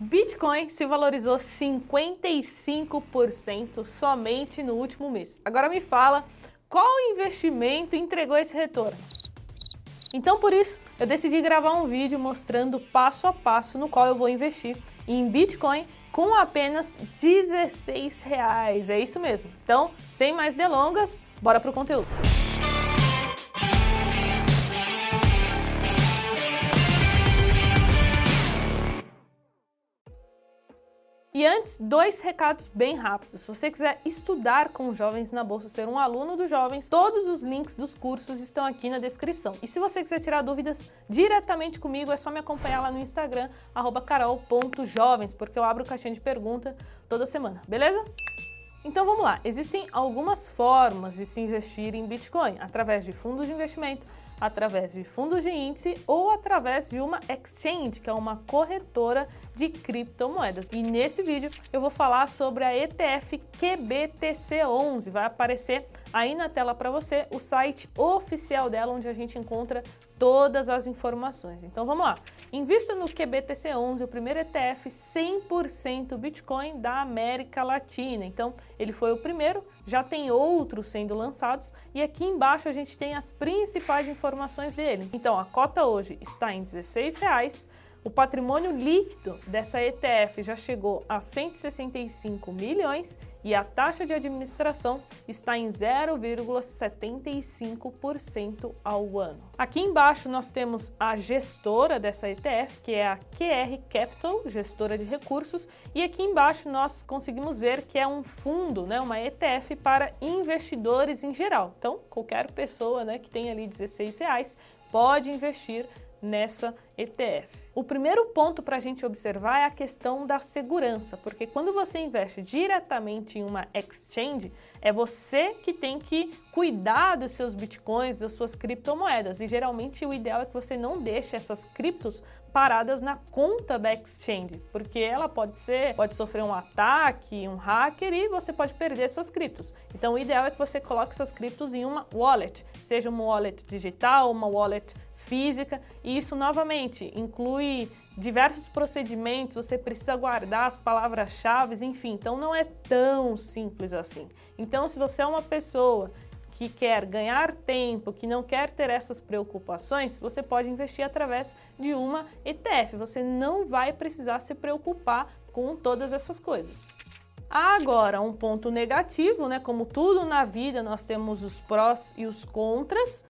Bitcoin se valorizou 55% somente no último mês. Agora me fala, qual investimento entregou esse retorno? Então por isso eu decidi gravar um vídeo mostrando passo a passo no qual eu vou investir em Bitcoin com apenas 16 reais. É isso mesmo. Então, sem mais delongas, bora pro conteúdo. E antes, dois recados bem rápidos. Se você quiser estudar com jovens na bolsa, ser um aluno dos jovens, todos os links dos cursos estão aqui na descrição. E se você quiser tirar dúvidas diretamente comigo, é só me acompanhar lá no Instagram, carol.jovens, porque eu abro caixinha de pergunta toda semana, beleza? Então vamos lá, existem algumas formas de se investir em Bitcoin, através de fundos de investimento, através de fundos de índice ou através de uma exchange, que é uma corretora de criptomoedas. E nesse vídeo eu vou falar sobre a ETF QBTC11. Vai aparecer aí na tela para você o site oficial dela, onde a gente encontra todas as informações. Então vamos lá. Invista no QBTC11, o primeiro ETF 100% Bitcoin da América Latina. Então ele foi o primeiro, já tem outros sendo lançados e aqui embaixo a gente tem as principais informações dele. Então a cota hoje está em 16 reais. O patrimônio líquido dessa ETF já chegou a 165 milhões e a taxa de administração está em 0,75% ao ano. Aqui embaixo nós temos a gestora dessa ETF, que é a QR Capital, gestora de recursos, e aqui embaixo nós conseguimos ver que é um fundo, né, uma ETF para investidores em geral. Então, qualquer pessoa né, que tem ali 16 reais pode investir nessa ETF. O primeiro ponto para a gente observar é a questão da segurança, porque quando você investe diretamente em uma exchange, é você que tem que cuidar dos seus bitcoins, das suas criptomoedas. E geralmente o ideal é que você não deixe essas criptos paradas na conta da exchange, porque ela pode ser, pode sofrer um ataque, um hacker e você pode perder suas criptos. Então o ideal é que você coloque essas criptos em uma wallet, seja uma wallet digital, uma wallet física, e isso novamente inclui diversos procedimentos, você precisa guardar as palavras-chave, enfim, então não é tão simples assim. Então, se você é uma pessoa que quer ganhar tempo, que não quer ter essas preocupações, você pode investir através de uma ETF. Você não vai precisar se preocupar com todas essas coisas. Agora, um ponto negativo, né? Como tudo na vida, nós temos os prós e os contras.